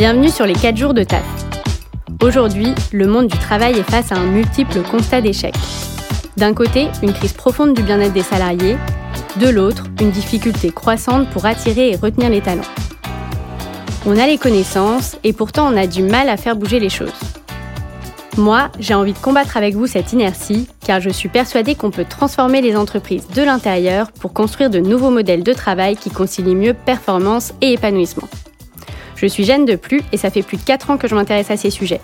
Bienvenue sur les 4 jours de taf. Aujourd'hui, le monde du travail est face à un multiple constat d'échec. D'un côté, une crise profonde du bien-être des salariés, de l'autre, une difficulté croissante pour attirer et retenir les talents. On a les connaissances et pourtant on a du mal à faire bouger les choses. Moi, j'ai envie de combattre avec vous cette inertie car je suis persuadée qu'on peut transformer les entreprises de l'intérieur pour construire de nouveaux modèles de travail qui concilient mieux performance et épanouissement. Je suis Jeanne de Plus et ça fait plus de 4 ans que je m'intéresse à ces sujets.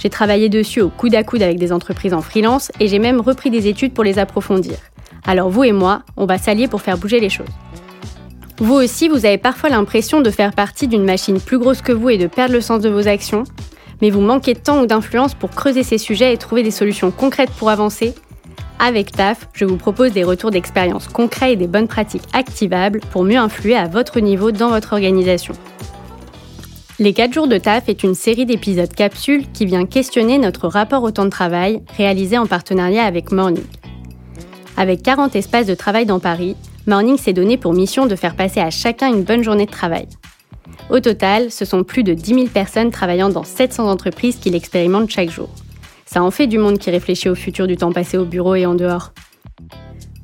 J'ai travaillé dessus au coude à coude avec des entreprises en freelance et j'ai même repris des études pour les approfondir. Alors vous et moi, on va s'allier pour faire bouger les choses. Vous aussi, vous avez parfois l'impression de faire partie d'une machine plus grosse que vous et de perdre le sens de vos actions, mais vous manquez de temps ou d'influence pour creuser ces sujets et trouver des solutions concrètes pour avancer. Avec TAF, je vous propose des retours d'expérience concrets et des bonnes pratiques activables pour mieux influer à votre niveau dans votre organisation. Les 4 jours de taf est une série d'épisodes capsules qui vient questionner notre rapport au temps de travail réalisé en partenariat avec Morning. Avec 40 espaces de travail dans Paris, Morning s'est donné pour mission de faire passer à chacun une bonne journée de travail. Au total, ce sont plus de 10 000 personnes travaillant dans 700 entreprises qui l'expérimentent chaque jour. Ça en fait du monde qui réfléchit au futur du temps passé au bureau et en dehors.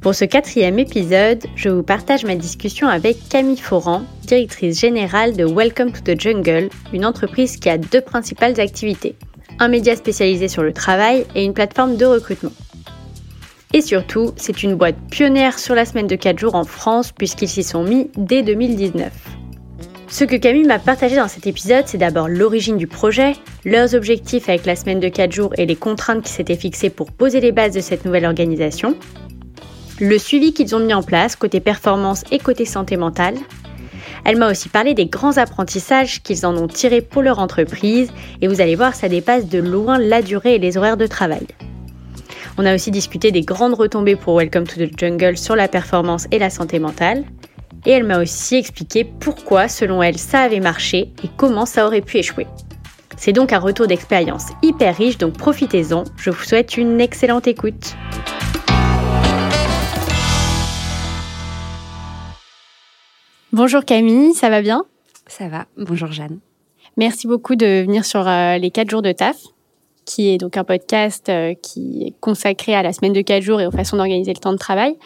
Pour ce quatrième épisode, je vous partage ma discussion avec Camille Foran, directrice générale de Welcome to the Jungle, une entreprise qui a deux principales activités. Un média spécialisé sur le travail et une plateforme de recrutement. Et surtout, c'est une boîte pionnière sur la semaine de 4 jours en France puisqu'ils s'y sont mis dès 2019. Ce que Camille m'a partagé dans cet épisode, c'est d'abord l'origine du projet, leurs objectifs avec la semaine de 4 jours et les contraintes qui s'étaient fixées pour poser les bases de cette nouvelle organisation, le suivi qu'ils ont mis en place côté performance et côté santé mentale. Elle m'a aussi parlé des grands apprentissages qu'ils en ont tirés pour leur entreprise et vous allez voir, ça dépasse de loin la durée et les horaires de travail. On a aussi discuté des grandes retombées pour Welcome to the Jungle sur la performance et la santé mentale. Et elle m'a aussi expliqué pourquoi, selon elle, ça avait marché et comment ça aurait pu échouer. C'est donc un retour d'expérience hyper riche, donc profitez-en. Je vous souhaite une excellente écoute. Bonjour Camille, ça va bien? Ça va, bonjour Jeanne. Merci beaucoup de venir sur euh, les 4 jours de taf, qui est donc un podcast euh, qui est consacré à la semaine de 4 jours et aux façons d'organiser le temps de travail.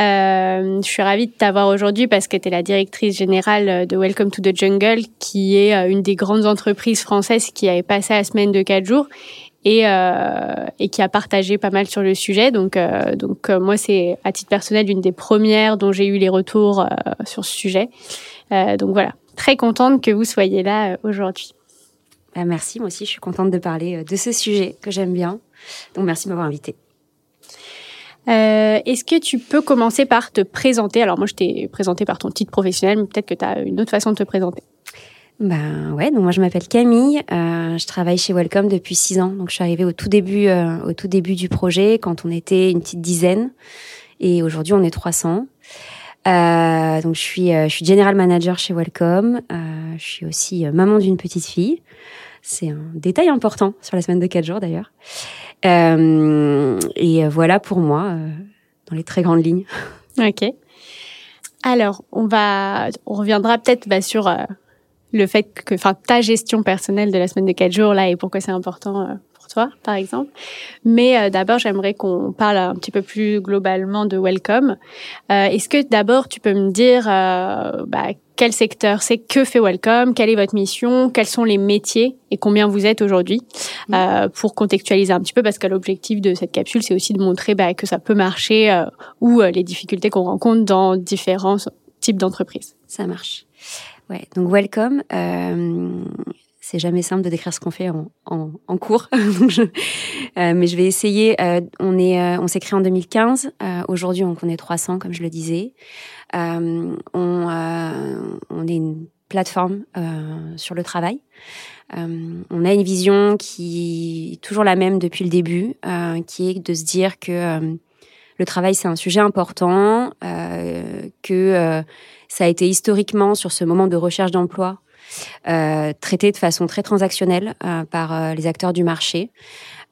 Euh, je suis ravie de t'avoir aujourd'hui parce que tu es la directrice générale de Welcome to the Jungle, qui est une des grandes entreprises françaises qui avait passé la semaine de 4 jours et, euh, et qui a partagé pas mal sur le sujet. Donc, euh, donc euh, moi, c'est à titre personnel une des premières dont j'ai eu les retours euh, sur ce sujet. Euh, donc voilà, très contente que vous soyez là aujourd'hui. Bah, merci, moi aussi, je suis contente de parler de ce sujet que j'aime bien. Donc merci de m'avoir invitée. Euh, Est-ce que tu peux commencer par te présenter? Alors moi, je t'ai présenté par ton titre professionnel, mais peut-être que tu as une autre façon de te présenter. Ben ouais, donc moi je m'appelle Camille, euh, je travaille chez Welcome depuis six ans. Donc je suis arrivée au tout début, euh, au tout début du projet quand on était une petite dizaine, et aujourd'hui on est 300. Euh, donc je suis, euh, je suis general manager chez Welcome. Euh, je suis aussi maman d'une petite fille. C'est un détail important sur la semaine de quatre jours d'ailleurs. et voilà pour moi dans les très grandes lignes. Ok. Alors on va, on reviendra peut-être bah, sur le fait que, enfin, ta gestion personnelle de la semaine de quatre jours là et pourquoi c'est important euh, pour toi, par exemple. Mais euh, d'abord, j'aimerais qu'on parle un petit peu plus globalement de Welcome. Euh, Est-ce que d'abord tu peux me dire euh, bah, quel secteur c'est, que fait Welcome, quelle est votre mission, quels sont les métiers et combien vous êtes aujourd'hui, mmh. euh, pour contextualiser un petit peu, parce que l'objectif de cette capsule, c'est aussi de montrer bah, que ça peut marcher euh, ou les difficultés qu'on rencontre dans différents types d'entreprises. Ça marche. Ouais, donc welcome. Euh, c'est jamais simple de décrire ce qu'on fait en, en, en cours, je, euh, mais je vais essayer. Euh, on est, euh, on s'est créé en 2015. Euh, aujourd'hui, on est 300, comme je le disais. Euh, on, on est une plateforme sur le travail. on a une vision qui est toujours la même depuis le début, qui est de se dire que le travail c'est un sujet important, que ça a été historiquement, sur ce moment de recherche d'emploi, euh, traité de façon très transactionnelle euh, par euh, les acteurs du marché,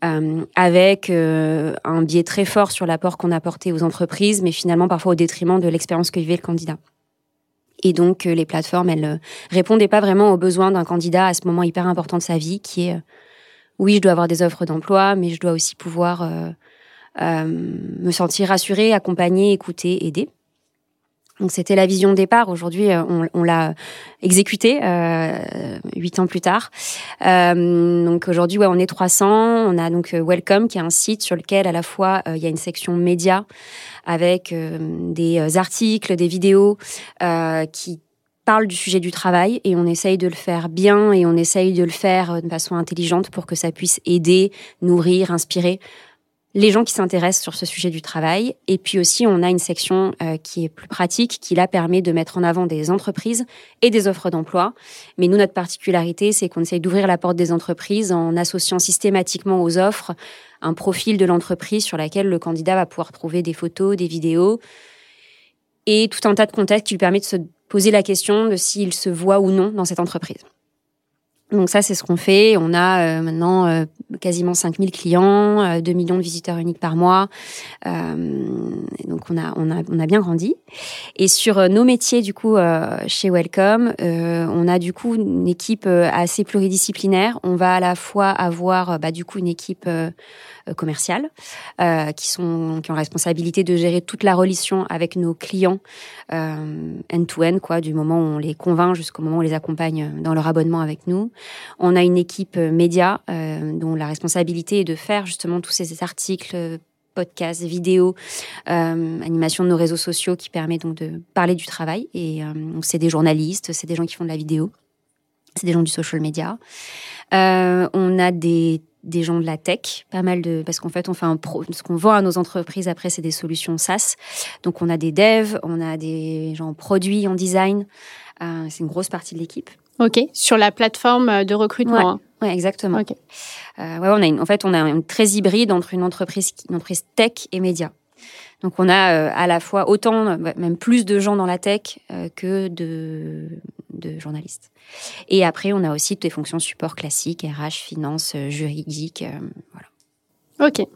euh, avec euh, un biais très fort sur l'apport qu'on apportait aux entreprises, mais finalement parfois au détriment de l'expérience que vivait le candidat. Et donc, les plateformes, elles répondaient pas vraiment aux besoins d'un candidat à ce moment hyper important de sa vie, qui est oui, je dois avoir des offres d'emploi, mais je dois aussi pouvoir me sentir rassurée, accompagnée, écoutée, aidée. Donc c'était la vision de départ. Aujourd'hui, euh, on, l'a exécuté euh, huit ans plus tard. Euh, donc aujourd'hui, ouais, on est 300. On a donc Welcome, qui est un site sur lequel à la fois il y a une section média avec des articles, des vidéos qui parlent du sujet du travail et on essaye de le faire bien et on essaye de le faire de façon intelligente pour que ça puisse aider, nourrir, inspirer les gens qui s'intéressent sur ce sujet du travail. Et puis aussi, on a une section euh, qui est plus pratique, qui là permet de mettre en avant des entreprises et des offres d'emploi. Mais nous, notre particularité, c'est qu'on essaye d'ouvrir la porte des entreprises en associant systématiquement aux offres un profil de l'entreprise sur laquelle le candidat va pouvoir trouver des photos, des vidéos et tout un tas de contextes qui lui permet de se poser la question de s'il se voit ou non dans cette entreprise. Donc ça, c'est ce qu'on fait. On a euh, maintenant euh, quasiment 5000 clients, euh, 2 millions de visiteurs uniques par mois. Euh, donc on a, on, a, on a bien grandi. Et sur nos métiers, du coup, chez Welcome, on a du coup une équipe assez pluridisciplinaire. On va à la fois avoir bah, du coup une équipe euh, commerciales euh, qui sont qui ont responsabilité de gérer toute la relation avec nos clients euh, end-to-end, quoi, du moment où on les convainc jusqu'au moment où on les accompagne dans leur abonnement avec nous. On a une équipe média dont la responsabilité est de faire justement tous ces articles podcasts, vidéos, euh, animation de nos réseaux sociaux qui permet donc de parler du travail. Et euh, c'est des journalistes, c'est des gens qui font de la vidéo, c'est des gens du social media. Euh, on a des des gens de la tech, pas mal de parce qu'en fait on fait un pro, ce qu'on vend à nos entreprises après c'est des solutions SaaS. Donc on a des devs, on a des gens en produits, en design. Euh, c'est une grosse partie de l'équipe. Ok, sur la plateforme de recrutement. Ouais, hein. exactement. Ok. Euh, ouais, on a une, en fait on a une très hybride entre une entreprise, une entreprise tech et média. Donc on a euh, à la fois autant, même plus de gens dans la tech euh, que de, de journalistes. Et après, on a aussi toutes les fonctions support classiques, RH, finance, euh, juridique, voilà. Ok,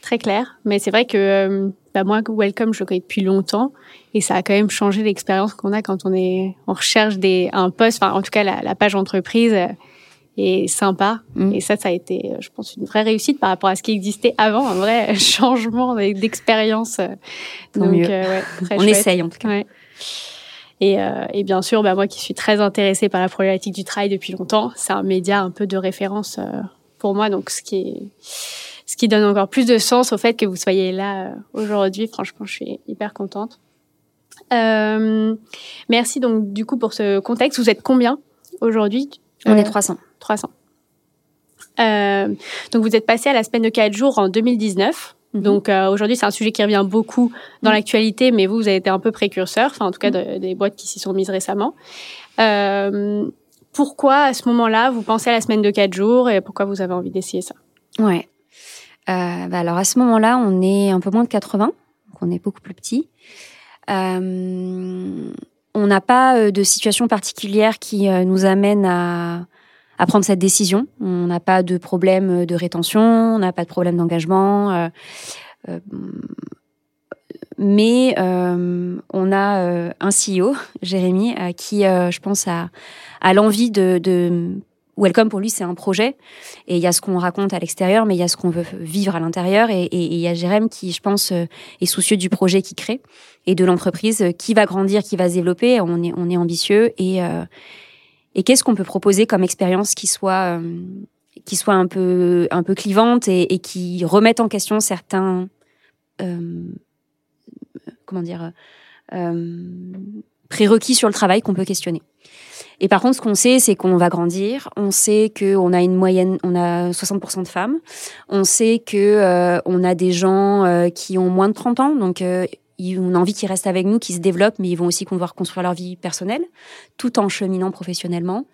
très clair. Mais c'est vrai que bah moi, Welcome, je le connais depuis longtemps et ça a quand même changé l'expérience qu'on a quand on est on recherche des un poste, enfin en tout cas la, la page entreprise et sympa. Mm. Et ça, ça a été, je pense, une vraie réussite par rapport à ce qui existait avant, un vrai changement d'expérience. Donc, euh, ouais, On essaye en tout cas. Ouais. Et, euh, et, bien sûr, bah, moi qui suis très intéressée par la problématique du travail depuis longtemps, c'est un média un peu de référence euh, pour moi. Donc, ce qui est, ce qui donne encore plus de sens au fait que vous soyez là euh, aujourd'hui. Franchement, je suis hyper contente. Euh, merci donc du coup pour ce contexte. Vous êtes combien aujourd'hui? On est 300. 300. Euh, donc vous êtes passé à la semaine de 4 jours en 2019. Mhm. Donc euh, aujourd'hui, c'est un sujet qui revient beaucoup dans mhm. l'actualité, mais vous, vous avez été un peu précurseur, enfin en tout cas mhm. des boîtes qui s'y sont mises récemment. Euh, pourquoi à ce moment-là, vous pensez à la semaine de 4 jours et pourquoi vous avez envie d'essayer ça? Ouais. Euh, bah alors à ce moment-là, on est un peu moins de 80, donc on est beaucoup plus petit. Euh, on n'a pas de situation particulière qui nous amène à à prendre cette décision. On n'a pas de problème de rétention, on n'a pas de problème d'engagement. Euh, euh, mais euh, on a un CEO, Jérémy, qui, je pense, a, a l'envie de, de Welcome pour lui, c'est un projet. Et il y a ce qu'on raconte à l'extérieur, mais il y a ce qu'on veut vivre à l'intérieur. Et, il y a Jérémy qui, je pense, est soucieux du projet qu'il crée et de l'entreprise qui va grandir, qui va se développer. On est, on est ambitieux et, et qu'est-ce qu'on peut proposer comme expérience qui soit euh, qui soit un peu un peu clivante et, et qui remette en question certains euh, comment dire euh, prérequis sur le travail qu'on peut questionner. Et par contre, ce qu'on sait, c'est qu'on va grandir. On sait qu'on a une moyenne, on a 60% de femmes. On sait que euh, on a des gens euh, qui ont moins de 30 ans, donc on a envie qu'ils restent avec nous, qu'ils se développent, mais ils vont aussi pouvoir construire leur vie personnelle, tout en cheminant professionnellement.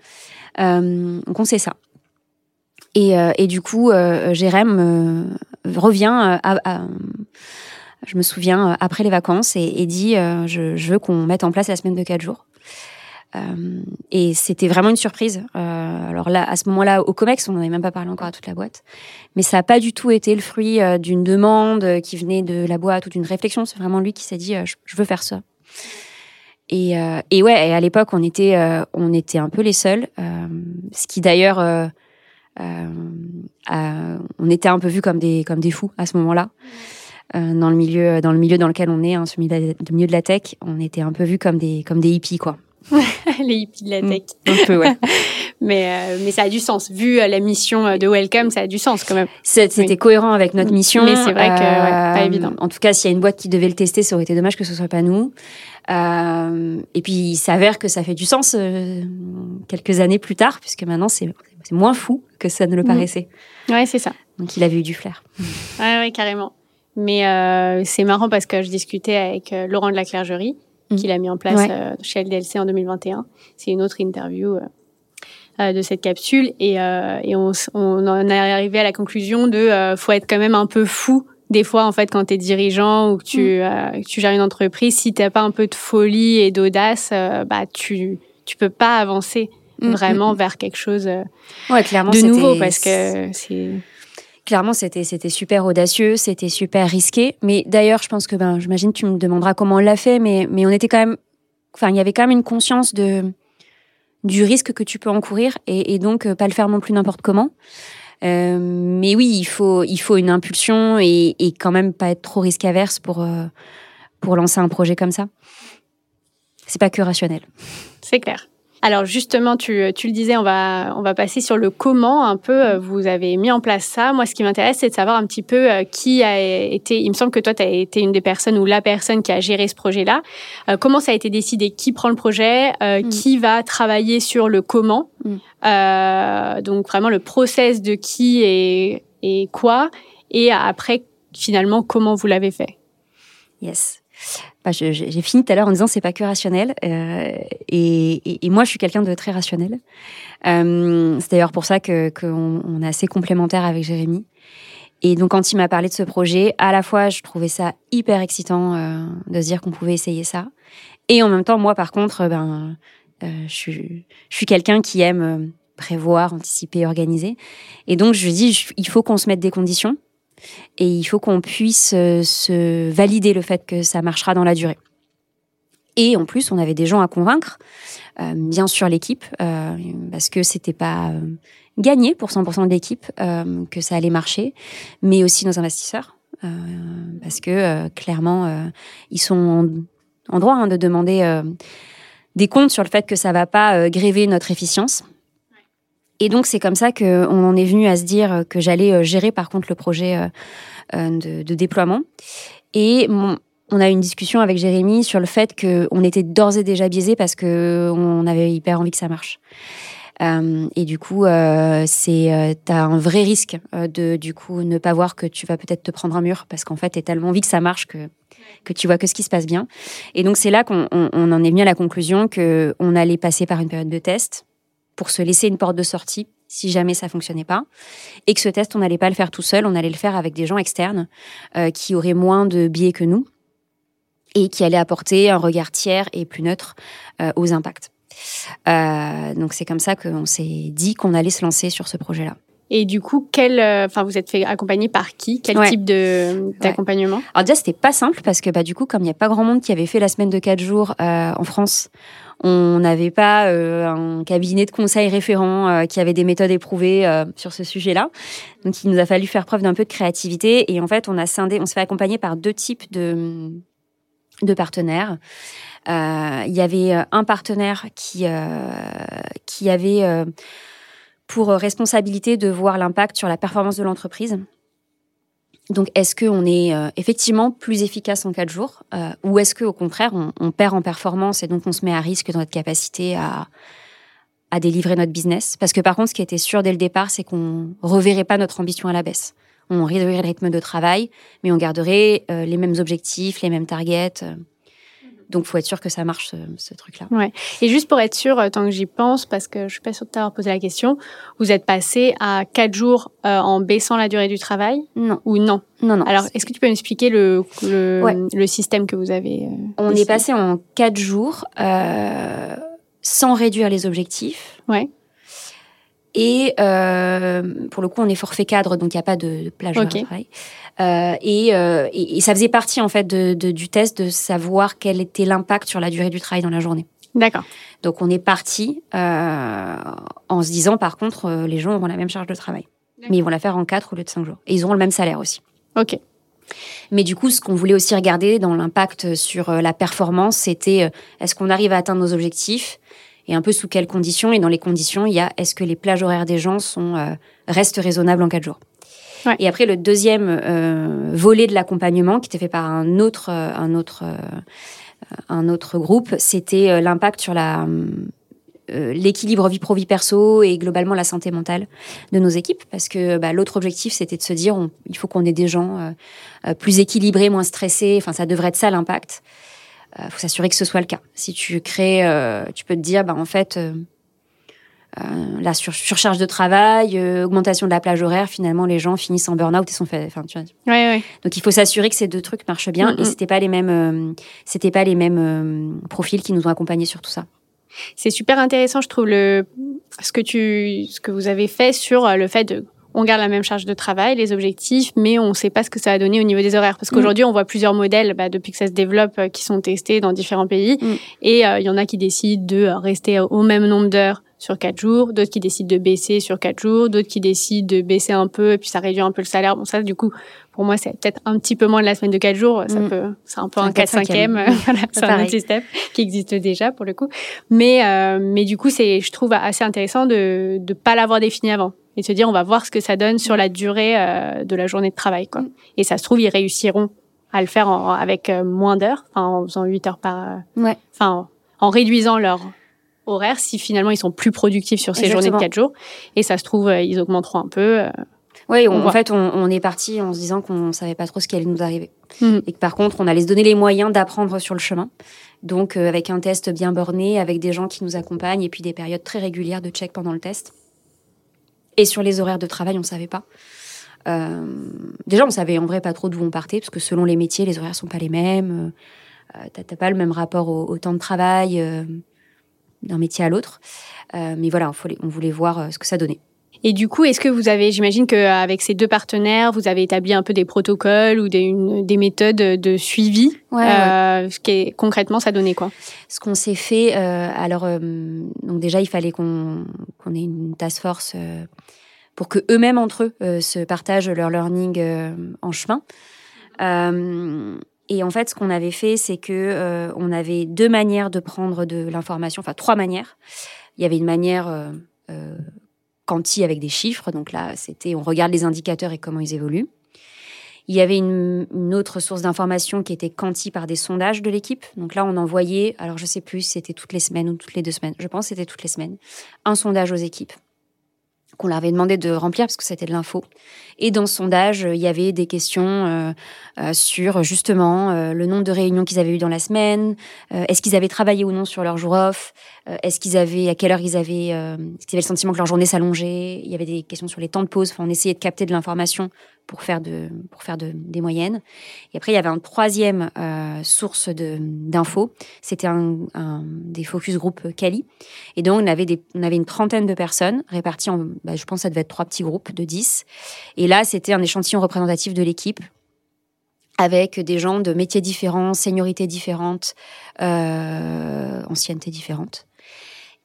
Euh, donc on sait ça. Et, euh, du coup, euh, Jérém euh, revient à, je me souviens, après les vacances et, dit, je, je, veux qu'on mette en place la semaine de quatre jours. Euh, et c'était vraiment une surprise. Euh, alors là, à ce moment-là, au Comex, on n'en avait même pas parlé encore à toute la boîte. Mais ça n'a pas du tout été le fruit euh, d'une demande qui venait de la boîte ou d'une réflexion. C'est vraiment lui qui s'est dit, je, veux faire ça. Et, euh, et ouais, et à l'époque, on était, euh, on était un peu les seuls. Ce qui d'ailleurs, on était un peu vus comme des, comme des fous à ce moment-là. Dans le milieu, dans le milieu dans lequel on est, hein, ce milieu de la tech, on était un peu vus comme des, comme des hippies, quoi. les hippies de la Mm. tech. Un peu, ouais. mais, euh, mais ça a du sens. Vu euh, la mission euh, de Welcome, ça a du sens quand même. C'était Oui. cohérent avec notre mission. Mais c'est vrai que, ouais, pas Euh, évident. En tout cas, s'il y a une boîte qui devait le tester, ça aurait été dommage que ce soit pas nous. Euh, et puis, il s'avère que ça fait du sens euh, quelques années plus tard, puisque maintenant, c'est moins fou que ça ne le Mhm. paraissait. Ouais, c'est ça. Donc, il avait eu du flair. Ouais, ouais, carrément. Mais euh, c'est marrant parce que je discutais avec Laurent de la Clergerie, Mm. qu'il a mis en place Ouais. euh, chez LDLC en 2021. C'est une autre interview euh, euh, de cette capsule. Et, euh, et on, on en est arrivé à la conclusion de euh, faut être quand même un peu fou des fois en fait quand tu es dirigeant ou que tu, euh, que tu gères une entreprise si t'as pas un peu de folie et d'audace bah tu tu peux pas avancer Mm, vraiment mm, vers quelque chose. Ouais, clairement, de nouveau parce que c'est Clairement, c'était c'était super audacieux, c'était super risqué. Mais d'ailleurs, je pense que ben, j'imagine tu me demanderas comment on l'a fait, mais mais on était quand même, enfin, il y avait quand même une conscience de du risque que tu peux encourir et, et donc euh, pas le faire non plus n'importe comment. Euh, mais oui, il faut il faut une impulsion et, et quand même pas être trop risque averse pour euh, pour lancer un projet comme ça. C'est pas que rationnel. C'est clair. Alors justement, tu, tu le disais, on va, on va passer sur le comment un peu. euh, Vous avez mis en place ça. Moi, ce qui m'intéresse, c'est de savoir un petit peu euh, qui a été. Il me semble que toi, tu as été une des personnes ou la personne qui a géré ce projet-là. Euh, comment ça a été décidé? Qui prend le projet? Euh, Mm. Qui va travailler sur le comment? Mm. Euh, Donc vraiment le process de qui et, et quoi? Et après, finalement, comment vous l'avez fait? Yes. J'ai fini tout à l'heure en disant c'est pas que rationnel. euh, et, moi, je suis quelqu'un de très rationnel. Euh, c'est d'ailleurs pour ça qu'on on est assez complémentaires avec Jérémy. Et donc, quand il m'a parlé de ce projet, à la fois, je trouvais ça hyper excitant euh, de se dire qu'on pouvait essayer ça. Et en même temps, moi, par contre, ben, je suis, je suis quelqu'un qui aime prévoir, anticiper, organiser. Et donc, je lui dis, il faut qu'on se mette des conditions et il faut qu'on puisse euh, se valider le fait que ça marchera dans la durée. Et en plus, on avait des gens à convaincre, euh, bien sûr l'équipe, euh, parce que c'était pas gagné pour 100% de l'équipe que ça allait marcher, mais aussi nos investisseurs, parce que clairement, ils sont en, droit hein, de demander des comptes sur le fait que ça va pas gréver notre efficience. Et donc c'est comme ça qu'on en est venu à se dire que j'allais euh, gérer par contre le projet euh, euh, de, déploiement. Et on a eu une discussion avec Jérémy sur le fait qu'on était d'ores et déjà biaisé parce que on avait hyper envie que ça marche. Et du coup, c'est t'as un vrai risque de du coup ne pas voir que tu vas peut-être te prendre un mur parce qu'en fait t'as tellement envie que ça marche que que tu vois que ce qui se passe bien. Et donc c'est là qu'on on- on en est venu à la conclusion que on allait passer par une période de test pour se laisser une porte de sortie si jamais ça fonctionnait pas et que ce test on n'allait pas le faire tout seul, on allait le faire avec des gens externes euh, qui auraient moins de biais que nous et qui allaient apporter un regard tiers et plus neutre euh, aux impacts. Euh, donc c'est comme ça qu'on s'est dit qu'on allait se lancer sur ce projet-là. Et du coup, quel, euh, enfin, vous êtes fait accompagner par qui? Quel Ouais. type de d'accompagnement? Alors déjà c'était pas simple parce que bah du coup comme il n'y a pas grand monde qui avait fait la semaine de 4 jours euh, en France, on n'avait pas euh, un cabinet de conseil référent euh, qui avait des méthodes éprouvées euh, sur ce sujet-là. Donc il nous a fallu faire preuve d'un peu de créativité et en fait on a scindé, on s'est fait accompagner par deux types de de partenaires. Euh, il y avait euh, un partenaire qui euh, qui avait pour responsabilité de voir l'impact sur la performance de l'entreprise. Donc, est-ce qu'on est euh, effectivement plus efficace en quatre jours euh, ou est-ce qu'au contraire, on, on perd en performance et donc on se met à risque dans notre capacité à, à délivrer notre business? Parce que par contre, ce qui était sûr dès le départ, c'est qu'on reverrait pas notre ambition à la baisse. On réduirait le rythme de travail, mais on garderait euh, les mêmes objectifs, les mêmes targets. Donc, faut être sûr que ça marche, ce, ce truc-là. Et juste pour être sûr, euh, tant que j'y pense, parce que je suis pas sûre de t'avoir posé la question, vous êtes passé à quatre jours euh, en baissant la durée du travail? Non, ou non? Non, non. Alors, est-ce que tu peux m'expliquer le, le, Ouais. le système que vous avez euh, on ici est passé en quatre jours euh, sans réduire les objectifs. Ouais. Et pour le coup, on est forfait cadre, donc il n'y a pas de, plage okay. de travail. Et, et, ça faisait partie en fait de, du test de savoir quel était l'impact sur la durée du travail dans la journée. D'accord. Donc on est parti en se disant par contre, les gens auront la même charge de travail, mais ils vont la faire en 4 au lieu de 5 jours. Et ils auront le même salaire aussi. Ok. Mais du coup, ce qu'on voulait aussi regarder dans l'impact sur euh, la performance, c'était euh, est-ce qu'on arrive à atteindre nos objectifs? Et un peu sous quelles conditions. Et dans les conditions, il y a est-ce que les plages horaires des gens sont, euh, restent raisonnables en quatre jours? Et après, le deuxième volet de l'accompagnement, qui était fait par un autre, un autre, un autre groupe, c'était l'impact sur la euh, l'équilibre vie pro vie perso et globalement la santé mentale de nos équipes parce que bah, l'autre objectif c'était de se dire il faut qu'on ait des gens euh, euh, plus équilibrés moins stressés enfin ça devrait être ça l'impact il faut s'assurer que ce soit le cas si tu crées tu peux te dire bah en fait la surcharge de travail, augmentation de la plage horaire, finalement les gens finissent en burn-out et sont faits. Enfin, tu vois. Ouais, ouais. Donc il faut s'assurer que ces deux trucs marchent bien mm, et mm. c'était pas les mêmes, c'était pas les mêmes profils qui nous ont accompagnés sur tout ça. C'est super intéressant, je trouve, le, ce, que tu, ce que vous avez fait sur euh, le fait de on garde la même charge de travail, les objectifs, mais on ne sait pas ce que ça va donner au niveau des horaires. Parce mm. qu'aujourd'hui, on voit plusieurs modèles bah, depuis que ça se développe euh, qui sont testés dans différents pays. Mm. Et euh, il y en a qui décident de rester au même nombre d'heures sur quatre jours, d'autres qui décident de baisser sur quatre jours, d'autres qui décident de baisser un peu et puis ça réduit un peu le salaire. Bon, ça, du coup, pour moi, c'est peut-être un petit peu moins de la semaine de quatre jours. Ça mm. peut, c'est un peu un 4-5e. voilà, c'est un autre système qui existe déjà pour le coup. Mais, euh, mais du coup, c'est, je trouve assez intéressant de ne pas l'avoir défini avant et se dire, on va voir ce que ça donne sur la durée euh, de la journée de travail, quoi. Et ça se trouve, ils réussiront à le faire avec euh, moins d'heures, en faisant 8 heures par, ouais. enfin, en réduisant leur horaire si finalement ils sont plus productifs sur ces journées de 4 jours. Et ça se trouve, euh, ils augmenteront un peu. Euh, oui, en fait, on, est parti en se disant qu'on savait pas trop ce qui allait nous arriver. Hmm. Et que par contre, on allait se donner les moyens d'apprendre sur le chemin. Donc, euh, avec un test bien borné, avec des gens qui nous accompagnent et puis des périodes très régulières de check pendant le test. Et sur les horaires de travail, on savait pas. déjà, on savait en vrai pas trop d'où on partait, parce que selon les métiers, les horaires sont pas les mêmes. Euh, T'as pas le même rapport au, temps de travail d'un métier à l'autre. Euh, mais voilà, on, voulait voir euh, ce que ça donnait. Et du coup, est-ce que vous avez, j'imagine qu'avec ces deux partenaires, vous avez établi un peu des protocoles ou des, des méthodes de suivi ouais, Ce qui est, Concrètement, ça donnait quoi? Ce qu'on s'est fait, alors donc déjà, il fallait qu'on ait une task force pour que eux-mêmes entre eux se partagent leur learning en chemin. Et en fait, ce qu'on avait fait, c'est que euh, on avait deux manières de prendre de l'information, enfin trois manières. Il y avait une manière euh, euh, quanti avec des chiffres, donc là, c'était on regarde les indicateurs et comment ils évoluent. Il y avait une, autre source d'information qui était quanti par des sondages de l'équipe. Donc là, on envoyait, alors je sais plus c'était toutes les semaines ou toutes les deux semaines, je pense c'était toutes les semaines, un sondage aux équipes qu'on leur avait demandé de remplir parce que c'était de l'info. Et dans ce sondage, il y avait des questions euh, euh, sur justement euh, le nombre de réunions qu'ils avaient eues dans la semaine, est-ce qu'ils avaient travaillé ou non sur leur jour off, est-ce qu'ils avaient, à quelle heure ils avaient, qu'ils avaient le sentiment que leur journée s'allongeait. Il y avait des questions sur les temps de pause. Enfin, on essayait de capter de l'information pour faire de pour faire de, des moyennes. Et après, il y avait une troisième source de d'infos. C'était un, un, des focus group Cali. Et donc, on avait des, on avait une trentaine de personnes réparties en, bah, je pense, que ça devait être trois petits groupes de 10. Et et là, c'était un échantillon représentatif de l'équipe avec des gens de métiers différents, seniorités différentes, euh, anciennetés différentes.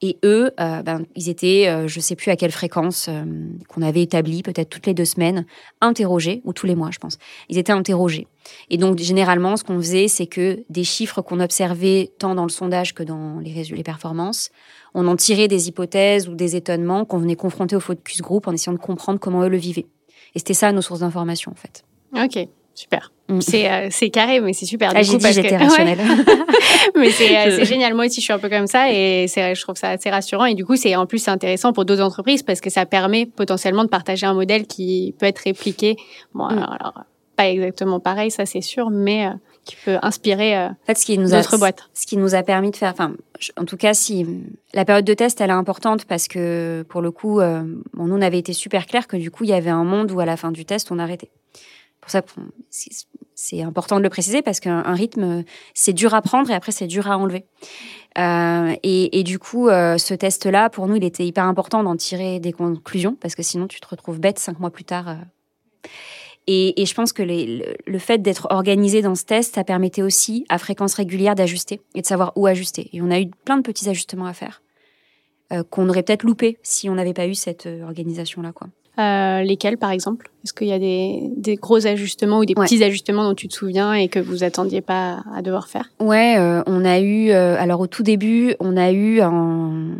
Et eux, euh, ben, ils étaient, euh, je ne sais plus à quelle fréquence euh, qu'on avait établi, peut-être toutes les deux semaines, interrogés, ou tous les mois, je pense. Ils étaient interrogés. Et donc, généralement, ce qu'on faisait, c'est que des chiffres qu'on observait tant dans le sondage que dans les, les performances, on en tirait des hypothèses ou des étonnements qu'on venait confronter au focus group en essayant de comprendre comment eux le vivaient. Et c'était ça nos sources d'information, en fait. Ok, super. Mm. Euh, c'est carré, mais c'est super. Ah, j'ai dit j'étais rationnelle. mais euh, c'est génial. Moi aussi, je suis un peu comme ça et je trouve ça assez rassurant. Et du coup, c'est en plus intéressant pour d'autres entreprises parce que ça permet potentiellement de partager un modèle qui peut être répliqué. Bon, mm. alors, pas exactement pareil, ça c'est sûr, mais euh, qui peut inspirer euh, en fait, ce qui nous d'autres boîtes. Ce qui nous a permis de faire, enfin, en tout cas, si la période de test, elle est importante parce que pour le coup, euh, bon, nous on avait été super clair que du coup, il y avait un monde où à la fin du test, on arrêtait. Pour ça c'est important de le préciser parce qu'un rythme, c'est dur à prendre et après c'est dur à enlever. Euh, et, du coup, euh, ce test-là, pour nous, il était hyper important d'en tirer des conclusions parce que sinon tu te retrouves bête cinq mois plus tard. Et, je pense que le, fait d'être organisé dans ce test, ça permettait aussi, à fréquence régulière, d'ajuster et de savoir où ajuster. Et on a eu plein de petits ajustements à faire qu'on aurait peut-être loupé si on n'avait pas eu cette organisation-là. quoi. Euh, lesquels, par exemple? Est-ce qu'il y a des, gros ajustements ou des petits ajustements dont tu te souviens et que vous attendiez pas à devoir faire? Ouais, euh, on a eu. Euh, alors au tout début, on a eu un.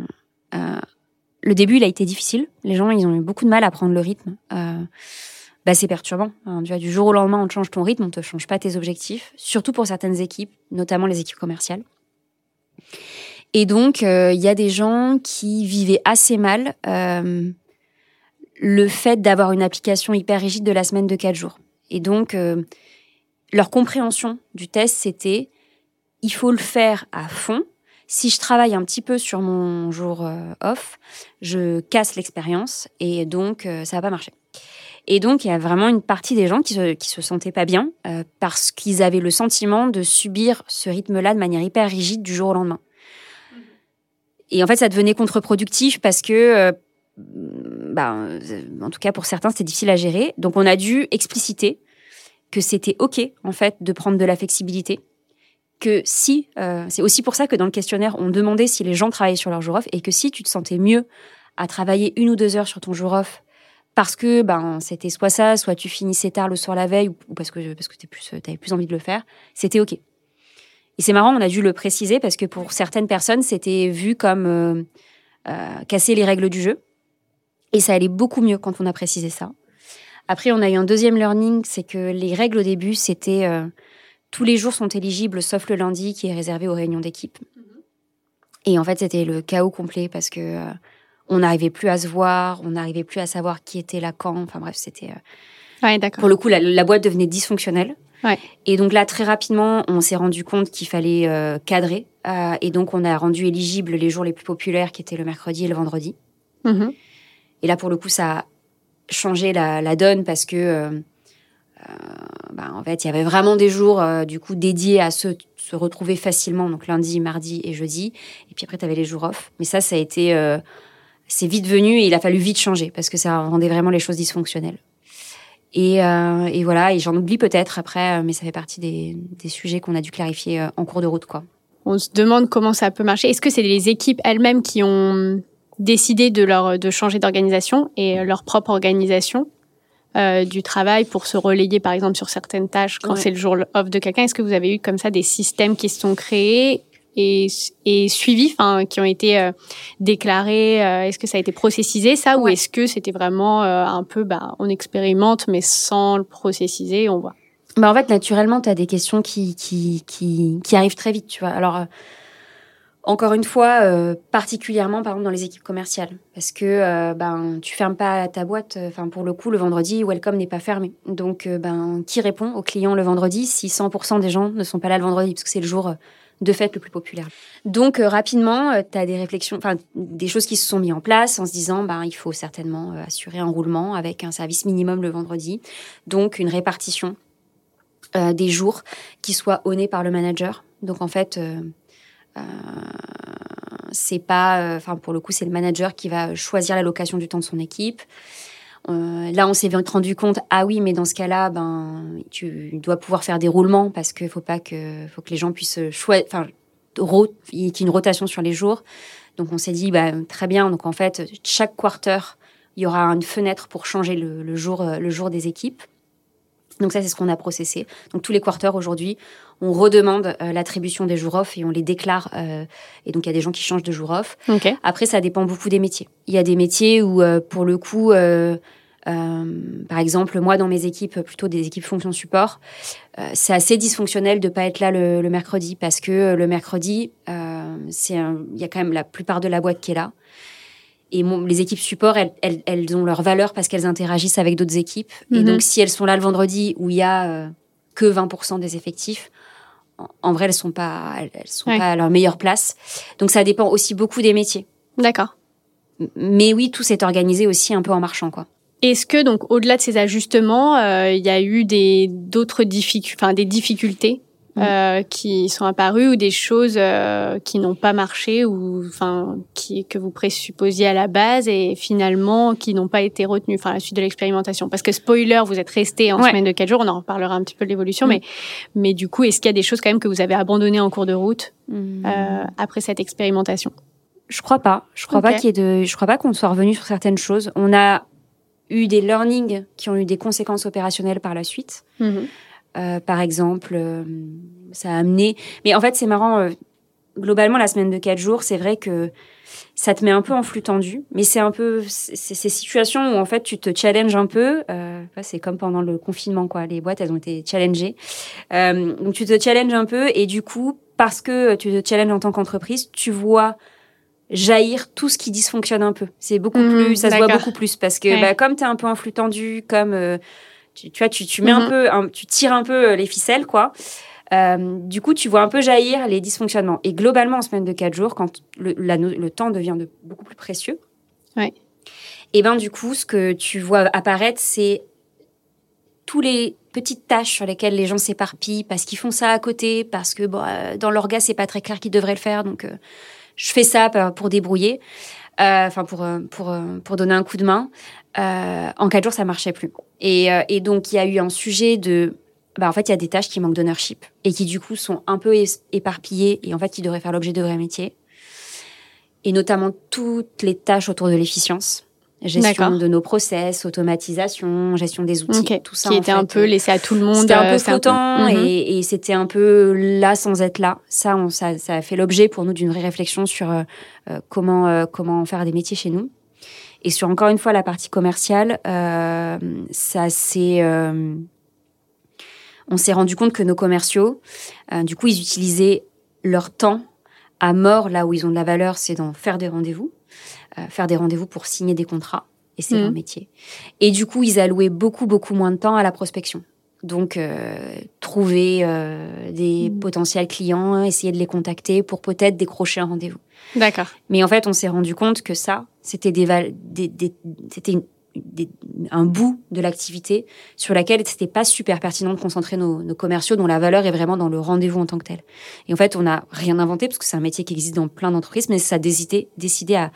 le début, il a été difficile. Les gens, ils ont eu beaucoup de mal à prendre le rythme. bah, c'est perturbant. Hein. Du jour au lendemain, on te change ton rythme, on te change pas tes objectifs, surtout pour certaines équipes, notamment les équipes commerciales. Et donc, il y a des gens qui vivaient assez mal le fait d'avoir une application hyper rigide de la semaine de 4 jours. Et donc, euh, leur compréhension du test, c'était il faut le faire à fond. Si je travaille un petit peu sur mon jour euh, off, je casse l'expérience et donc euh, ça va pas marcher. Et donc, il y a vraiment une partie des gens qui se, qui se sentaient pas bien parce qu'ils avaient le sentiment de subir ce rythme-là de manière hyper rigide du jour au lendemain. Et en fait, ça devenait contre-productif parce que bah, en tout cas pour certains, c'était difficile à gérer. Donc on a dû expliciter que c'était OK, en fait, de prendre de la flexibilité. Que si, euh, c'est aussi pour ça que dans le questionnaire, on demandait si les gens travaillaient sur leur jour off et que si tu te sentais mieux à travailler une ou deux heures sur ton jour off parce que ben c'était soit ça, soit tu finissais tard le soir la veille ou parce que parce que plus avais plus envie de le faire, c'était ok. Et c'est marrant, on a dû le préciser parce que pour certaines personnes, c'était vu comme euh, euh, casser les règles du jeu. Et ça allait beaucoup mieux quand on a précisé ça. Après, on a eu un deuxième learning, c'est que les règles au début, c'était euh, tous les jours sont éligibles sauf le lundi qui est réservé aux réunions d'équipe. Mm-hmm. Et en fait, c'était le chaos complet parce que euh, on n'arrivait plus à se voir, on n'arrivait plus à savoir qui était là quand. Enfin bref, c'était. Euh, ouais, d'accord. Pour le coup, la, boîte devenait dysfonctionnelle. Ouais. Et donc là, très rapidement, on s'est rendu compte qu'il fallait cadrer. et donc, on a rendu éligibles les jours les plus populaires, qui étaient le mercredi et le vendredi. Mm-hmm. Et là, pour le coup, ça a changé la, donne parce que, euh, euh, bah, en fait, il y avait vraiment des jours, euh, du coup, dédiés à se, retrouver facilement, donc lundi, mardi et jeudi. Et puis après, tu avais les jours off. Mais ça, ça a été. c'est vite venu et il a fallu vite changer parce que ça rendait vraiment les choses dysfonctionnelles. Et, voilà, et j'en oublie peut-être après, mais ça fait partie des, des sujets qu'on a dû clarifier en cours de route, quoi. On se demande comment ça peut marcher. Est-ce que c'est les équipes elles-mêmes qui ont décider de leur de changer d'organisation et leur propre organisation euh, du travail pour se relayer par exemple sur certaines tâches quand c'est le jour off de quelqu'un. Est-ce que vous avez eu comme ça des systèmes qui se sont créés et, et suivis, enfin qui ont été euh, déclarés euh, Est-ce que ça a été processisé ça ou est-ce que c'était vraiment euh, un peu bah on expérimente mais sans le processiser, on voit? Bah en fait naturellement tu as des questions qui qui qui qui arrivent très vite, tu vois. Alors encore une fois, euh, particulièrement par exemple dans les équipes commerciales, parce que euh, ben tu fermes pas ta boîte. Euh, enfin pour le coup, le vendredi, Welcome n'est pas fermé. Donc ben qui répond aux clients le vendredi si 100% des gens ne sont pas là le vendredi? Parce que c'est le jour de fête le plus populaire. Donc rapidement, tu as des réflexions, enfin des choses qui se sont mises en place en se disant ben il faut certainement assurer un roulement avec un service minimum le vendredi, donc une répartition des jours qui soit honnée par le manager. Donc en fait euh, c'est pas, euh, enfin pour le coup, c'est le manager qui va choisir l'allocation du temps de son équipe. Euh, là, on s'est rendu compte, ah oui, mais dans ce cas-là, ben, tu dois pouvoir faire des roulements parce qu'il faut pas que, faut que les gens puissent choisir, enfin, qu'il y ait une rotation sur les jours. Donc, on s'est dit, bah, très bien. Donc, en fait, chaque quarter, il y aura une fenêtre pour changer le, jour, le jour des équipes. Donc ça, c'est ce qu'on a processé. Donc tous les quarters aujourd'hui, on redemande euh, l'attribution des jours off et on les déclare. Euh, et donc il y a des gens qui changent de jour off. Après, ça dépend beaucoup des métiers. Il y a des métiers où, euh, pour le coup, par exemple, moi dans mes équipes, plutôt des équipes fonction support, c'est assez dysfonctionnel de pas être là le, le mercredi parce que le mercredi, c'est il y a quand même la plupart de la boîte qui est là. Et les équipes support, elles, elles, ont leur valeur parce qu'elles interagissent avec d'autres équipes. Et mhm. donc, si elles sont là le vendredi où il y a que 20% des effectifs, en, vrai, elles sont pas, elles, sont pas à leur meilleure place. Donc, ça dépend aussi beaucoup des métiers. D'accord. Mais oui, tout s'est organisé aussi un peu en marchant, quoi. Est-ce que donc au-delà de ces ajustements, il y a eu des d'autres difficultés, enfin des difficultés Mm. euh, qui sont apparues ou des choses euh, qui n'ont pas marché ou enfin qui que vous présupposiez à la base et finalement qui n'ont pas été retenues enfin à la suite de l'expérimentation parce que spoiler vous êtes resté en semaine de quatre jours on en reparlera un petit peu de l'évolution mm. mais mais du coup est-ce qu'il y a des choses quand même que vous avez abandonnées en cours de route mm. euh, après cette expérimentation? Je crois pas je crois pas qu'il y ait de je crois pas qu'on soit revenu sur certaines choses on a eu des learnings qui ont eu des conséquences opérationnelles par la suite mm-hmm. Euh, par exemple, euh, ça a amené. Mais en fait, c'est marrant. Euh, globalement, la semaine de quatre jours, c'est vrai que ça te met un peu en flux tendu, mais c'est un peu ces situations où en fait tu te challenges un peu. Euh, c'est comme pendant le confinement, quoi. Les boîtes, elles ont été challengées. Euh, donc tu te challenges un peu et du coup, parce que tu te challenges en tant qu'entreprise, tu vois jaillir tout ce qui dysfonctionne un peu. C'est beaucoup mmh, plus, ça se voit beaucoup plus parce que bah, comme tu es un peu en flux tendu, comme tu, vois, tu, tu mets un mhm. peu, tu tires un peu euh, les ficelles, quoi. Euh, du coup, tu vois un peu jaillir les dysfonctionnements. Et globalement, en semaine de 4 jours, quand le, le temps devient de, beaucoup plus précieux, ouais. et ben du coup, ce que tu vois apparaître, c'est tous les petites tâches sur lesquelles les gens s'éparpillent parce qu'ils font ça à côté, parce que bon, euh, dans leur gars, c'est pas très clair qu'ils devraient le faire, donc je fais ça pour débrouiller, enfin pour pour pour donner un coup de main. en quatre jours, ça marchait plus. Euh, et, donc, il y a eu un sujet de bah, en fait, il y a des tâches qui manquent d'ownership et qui, du coup, sont un peu éparpillées et en fait, qui devraient faire l'objet de vrais métiers. Et notamment toutes les tâches autour de l'efficience. Gestion de nos process, automatisation, gestion des outils, tout ça. Qui était un peu laissé à tout le monde. C'était un peu euh, flottant mhm. et, c'était un peu là sans être là. Ça, on, ça, ça a fait l'objet pour nous d'une vraie réflexion sur euh, comment, comment faire des métiers chez nous. Et sur encore une fois la partie commerciale, euh, ça c'est, euh, on s'est rendu compte que nos commerciaux, euh, du coup, ils utilisaient leur temps à mort là où ils ont de la valeur, c'est dans faire des rendez-vous, faire des rendez-vous pour signer des contrats, et c'est leur mmh. métier. Et du coup, ils allouaient beaucoup beaucoup moins de temps à la prospection. Donc, trouver des mmh. potentiels clients, essayer de les contacter pour peut-être décrocher un rendez-vous. D'accord. Mais en fait, on s'est rendu compte que ça, c'était des, des, c'était un bout de l'activité sur laquelle c'était pas super pertinent de concentrer nos, nos, commerciaux dont la valeur est vraiment dans le rendez-vous en tant que tel. Et en fait, on n'a rien inventé parce que c'est un métier qui existe dans plein d'entreprises, mais ça a décidé, décidé à,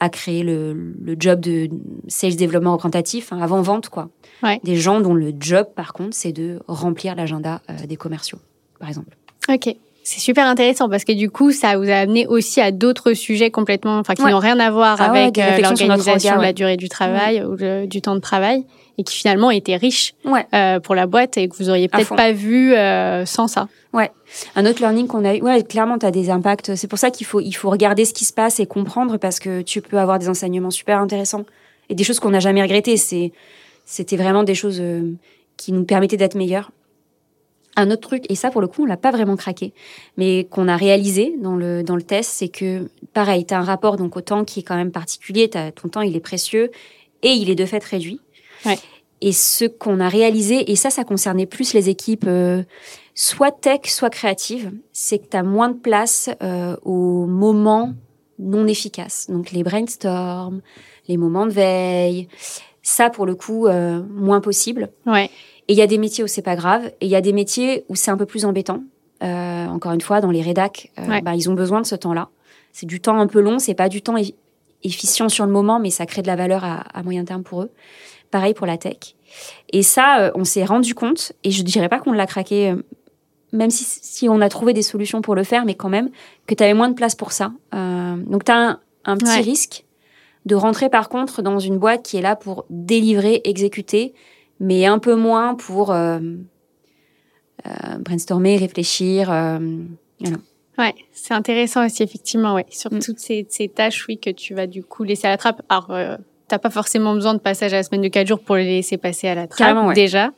à créer le, le, job de sales développement représentatif, hein, avant vente, quoi. Ouais. Des gens dont le job, par contre, c'est de remplir l'agenda euh, des commerciaux, par exemple. Ok. C'est super intéressant parce que du coup, ça vous a amené aussi à d'autres sujets complètement, enfin, qui n'ont rien à voir ah avec euh, l'organisation, la durée du travail ou du temps de travail et qui finalement étaient riches euh, pour la boîte et que vous auriez peut-être pas vu euh, sans ça. Ouais. Un autre learning qu'on a eu, ouais, clairement, tu as des impacts. C'est pour ça qu'il faut, il faut regarder ce qui se passe et comprendre parce que tu peux avoir des enseignements super intéressants et des choses qu'on n'a jamais regrettées. C'est, c'était vraiment des choses qui nous permettaient d'être meilleurs. Un autre truc, et ça pour le coup on l'a pas vraiment craqué, mais qu'on a réalisé dans le, dans le test, c'est que pareil, tu as un rapport donc au temps qui est quand même particulier, as, ton temps il est précieux et il est de fait réduit. Et ce qu'on a réalisé, et ça ça concernait plus les équipes euh, soit tech, soit créatives, c'est que tu as moins de place euh, aux moments non efficaces. Donc les brainstorms, les moments de veille, ça pour le coup euh, moins possible. Ouais. Et il y a des métiers où c'est pas grave, et il y a des métiers où c'est un peu plus embêtant. Euh, encore une fois, dans les rédacs, euh, bah, ils ont besoin de ce temps-là. C'est du temps un peu long, c'est pas du temps efficient sur le moment, mais ça crée de la valeur à, à moyen terme pour eux. Pareil pour la tech. Et ça, euh, on s'est rendu compte, et je dirais pas qu'on l'a craqué, même si, si, on a trouvé des solutions pour le faire, mais quand même, que tu avais moins de place pour ça. Donc tu as un, un petit risque de rentrer par contre dans une boîte qui est là pour délivrer, exécuter, mais un peu moins pour euh, euh, brainstormer, réfléchir. Euh, Ouais, c'est intéressant aussi effectivement, ouais, sur mm. toutes ces, ces, tâches, oui, que tu vas du coup laisser à la trappe. Alors, euh, t'as pas forcément besoin de passage à la semaine de 4 jours pour les laisser passer à la trappe déjà,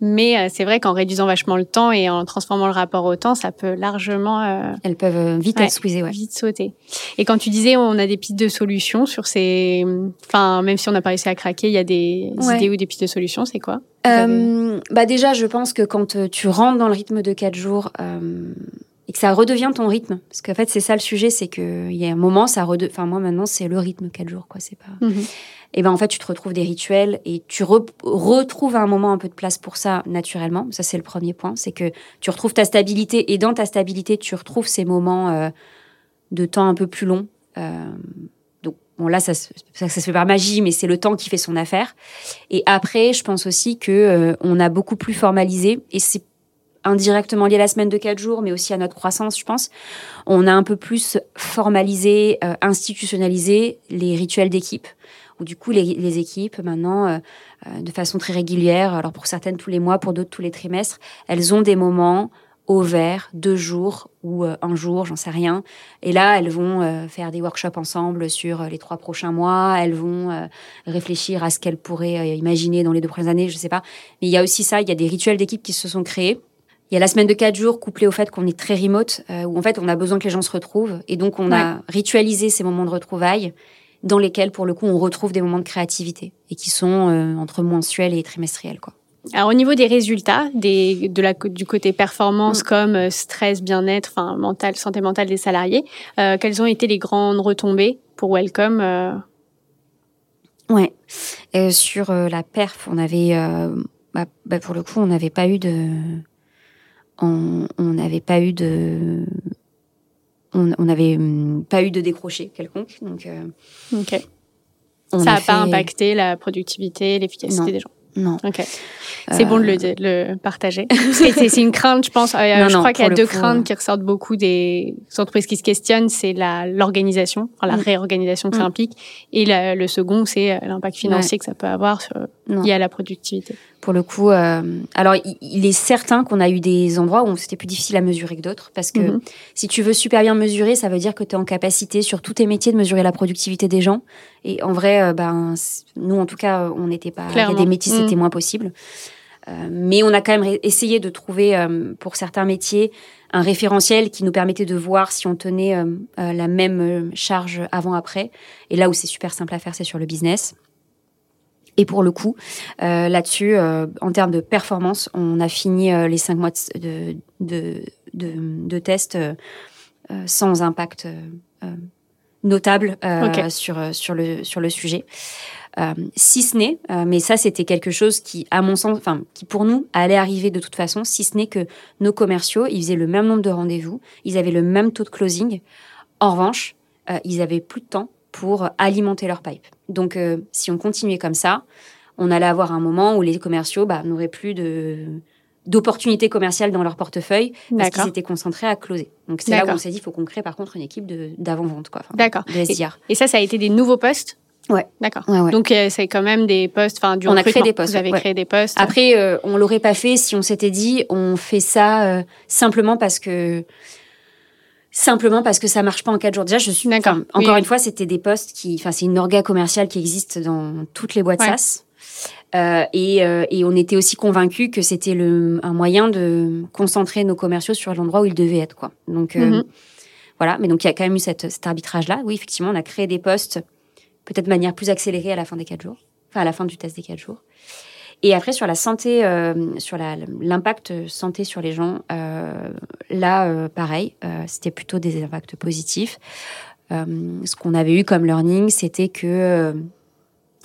mais euh, c'est vrai qu'en réduisant vachement le temps et en transformant le rapport au temps, ça peut largement. Euh, Elles peuvent vite ouais, squeezer, ouais. Vite sauter. Et quand tu disais, on a des pistes de solutions sur ces, enfin, même si on n'a pas réussi à craquer, il y a des idées ou des pistes de solutions, c'est quoi? Euh, bah déjà, je pense que quand euh, tu rentres dans le rythme de quatre jours, euh, et que ça redevient ton rythme. Parce qu'en fait, c'est ça le sujet, c'est qu'il y a un moment, ça redevient. Enfin, moi, maintenant, c'est le rythme, quatre jours, quoi. C'est pas. Mhm. Et ben, en fait, tu te retrouves des rituels et tu re- retrouves à un moment un peu de place pour ça naturellement. Ça, c'est le premier point. C'est que tu retrouves ta stabilité et dans ta stabilité, tu retrouves ces moments euh, de temps un peu plus longs. Euh, donc, bon, là, ça, se- ça, ça se fait par magie, mais c'est le temps qui fait son affaire. Et après, je pense aussi que euh, on a beaucoup plus formalisé et c'est indirectement lié à la semaine de quatre jours, mais aussi à notre croissance, je pense. On a un peu plus formalisé, euh, institutionnalisé les rituels d'équipe, où du coup les, les équipes maintenant, euh, euh, de façon très régulière, alors pour certaines tous les mois, pour d'autres tous les trimestres, elles ont des moments au vert, deux jours ou euh, un jour, j'en sais rien. Et là, elles vont euh, faire des workshops ensemble sur les trois prochains mois. Elles vont réfléchir à ce qu'elles pourraient imaginer dans les deux prochaines années, je sais pas. Mais il y a aussi ça, il y a des rituels d'équipe qui se sont créés. Il y a la semaine de quatre jours couplée au fait qu'on est très remote, euh, où en fait on a besoin que les gens se retrouvent. Et donc on a ritualisé ces moments de retrouvailles dans lesquels, pour le coup, on retrouve des moments de créativité et qui sont euh, entre mensuels et trimestriels. Quoi. Alors au niveau des résultats, des, de la, du côté performance Mm. comme euh, stress, bien-être, enfin mental, santé mentale des salariés, euh, quelles ont été les grandes retombées pour Welcome euh, Ouais. Sur la perf, on avait, bah, bah, pour le coup, on n'avait pas eu de, on n'avait pas eu de, on n'avait hum, pas eu de décroché quelconque. Donc, euh, Ça a n'a pas impacté la productivité, l'efficacité des gens. Non. Ok. C'est bon de le, de le partager. C'est une crainte, je pense. Euh, Non, je non, crois qu'il y a deux coup, craintes euh. qui ressortent beaucoup des entreprises qui se questionnent. C'est la l'organisation, enfin, la Mm. réorganisation que ça Mm. implique. Et la- le second, c'est euh, l'impact financier que ça peut avoir sur, lié à la productivité. Pour le coup, euh, alors il, il est certain qu'on a eu des endroits où c'était plus difficile à mesurer que d'autres, parce que Mhm. si tu veux super bien mesurer, ça veut dire que tu es en capacité sur tous tes métiers de mesurer la productivité des gens. Et en vrai, euh, ben nous en tout cas, on n'était pas. Il y a Clairement. des métiers, c'était Mhm. moins possible. Euh, mais on a quand même essayé de trouver euh, pour certains métiers un référentiel qui nous permettait de voir si on tenait euh, euh, la même euh, charge avant-après. Et là où c'est super simple à faire, c'est sur le business. Et pour le coup, euh, là-dessus, euh, en termes de performance, on a fini euh, les cinq mois de, de, de, de tests euh, euh, sans impact euh, euh, notable euh, sur, euh, sur, le, sur le sujet. Euh, si ce n'est, euh, mais ça c'était quelque chose qui, à mon sens, enfin, qui pour nous allait arriver de toute façon, si ce n'est que nos commerciaux, ils faisaient le même nombre de rendez-vous, ils avaient le même taux de closing. En revanche, euh, ils avaient plus de temps pour alimenter leur pipe. Donc, si on continuait comme ça, on allait avoir un moment où les commerciaux bah, n'auraient plus de d'opportunités commerciales dans leur portefeuille parce qu'ils étaient concentrés à closer. Donc c'est là où on s'est dit il faut qu'on crée par contre une équipe de d'avant-vente quoi, D'accord. de SDR. Et ça, ça a été des nouveaux postes? Ouais. D'accord. Ouais, ouais. Donc, euh, c'est quand même des postes, enfin, du On a créé des postes, Vous avez ouais. créé des postes. Après, euh, on l'aurait pas fait si on s'était dit on fait ça euh, simplement parce que simplement parce que ça marche pas en quatre jours. Déjà, je suis D'accord. encore Oui. une fois, c'était des postes qui, enfin, c'est une orga commerciale qui existe dans toutes les boîtes Ouais. SaaS. Euh, et, euh, et on était aussi convaincus que c'était un moyen de concentrer nos commerciaux sur l'endroit où ils devaient être, quoi. Donc euh, Mhm. voilà, mais donc il y a quand même eu cette, cet arbitrage-là. Oui, effectivement, on a créé des postes peut-être de manière plus accélérée à la fin des quatre jours, enfin à la fin du test des quatre jours. Et après, sur la santé, sur l'impact santé sur les gens, là, pareil, c'était plutôt des impacts positifs. Ce qu'on avait eu comme learning, c'était que...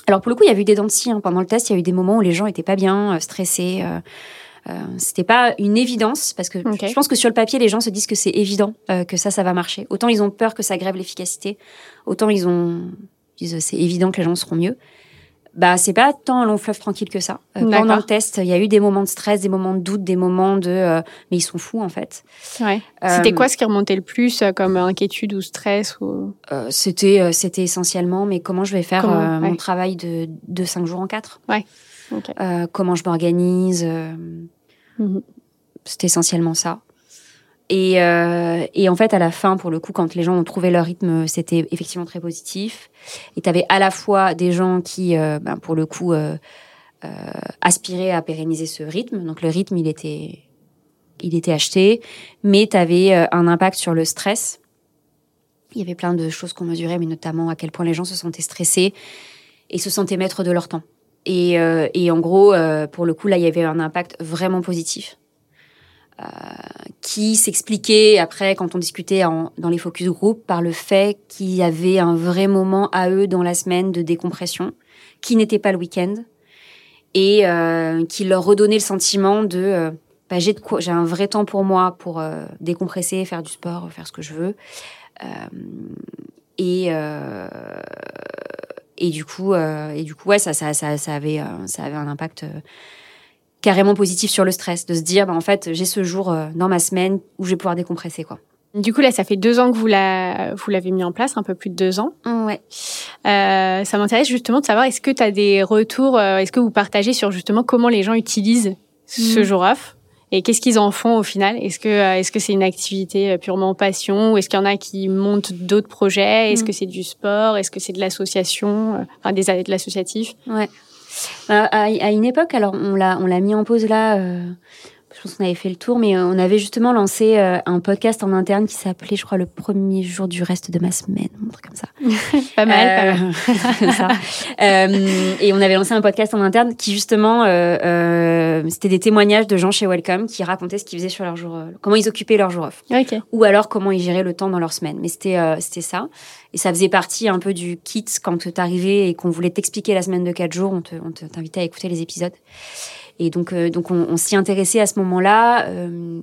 alors, pour le coup, il y a eu des dents de scie. hein. Pendant le test, il y a eu des moments où les gens étaient pas bien, euh, stressés. Euh, euh, c'était pas une évidence, parce que je pense que sur le papier, les gens se disent que c'est évident, euh, que ça, ça va marcher. Autant ils ont peur que ça grève l'efficacité, autant ils ont ils disent c'est évident que les gens seront mieux. Bah, c'est pas tant un long fleuve tranquille que ça. Euh, pendant le test, il y a eu des moments de stress, des moments de doute, des moments de euh, mais ils sont fous en fait. Ouais. Euh, C'était quoi ce qui remontait le plus euh, comme inquiétude ou stress ou... euh, C'était euh, c'était essentiellement mais comment je vais faire Comment, euh, mon ouais. travail de de cinq jours en quatre? Ok. Euh, Comment je m'organise euh, Mhm. C'était essentiellement ça. Et, euh, et en fait, à la fin, pour le coup, quand les gens ont trouvé leur rythme, c'était effectivement très positif. Et tu avais à la fois des gens qui, euh, ben, pour le coup, euh, euh, aspiraient à pérenniser ce rythme. Donc le rythme, il était, il était acheté, mais tu avais un impact sur le stress. Il y avait plein de choses qu'on mesurait, mais notamment à quel point les gens se sentaient stressés et se sentaient maîtres de leur temps. Et, euh, et en gros, euh, pour le coup, là, il y avait un impact vraiment positif. Qui s'expliquait après, quand on discutait dans les focus group, par le fait qu'il y avait un vrai moment à eux dans la semaine de décompression, qui n'était pas le week-end, et qui leur redonnait le sentiment de bah, j'ai un vrai temps pour moi pour euh, décompresser, faire du sport, faire ce que je veux. Euh, et euh, du coup et du coup ouais ça avait un impact carrément positif sur le stress de se dire bah, en fait j'ai ce jour dans ma semaine où je vais pouvoir décompresser quoi. Du coup, là, ça fait deux ans que vous l'avez mis en place, un peu plus de deux ans. Ouais. Euh, ça m'intéresse justement de savoir, est-ce que tu as des retours, est-ce que vous partagez sur justement comment les gens utilisent ce mmh. jour off et qu'est-ce qu'ils en font au final? Est-ce que euh, est-ce que c'est une activité euh, purement passion ou est-ce qu'il y en a qui montent d'autres projets? Est-ce mm. que c'est du sport? Est-ce que c'est de l'association euh, Enfin, des de l'associatif? Ouais. À, une époque, alors on l'a on l'a mis en pause là je pense qu'on avait fait le tour, mais euh, on avait justement lancé euh, un podcast en interne qui s'appelait, je crois, le premier jour du reste de ma semaine, un truc comme ça. pas mal, pas mal. ça. Euh, et on avait lancé un podcast en interne qui justement, c'était des témoignages de gens chez Welcome qui racontaient ce qu'ils faisaient sur leur jour, comment ils occupaient leur jour off, ou alors comment ils géraient le temps dans leur semaine. Mais c'était c'était ça, et ça faisait partie un peu du kit quand tu arrivais et qu'on voulait t'expliquer la semaine de quatre jours, on t'invitait à écouter les épisodes. Et donc, euh, donc on, s'y intéressait à ce moment-là. Euh,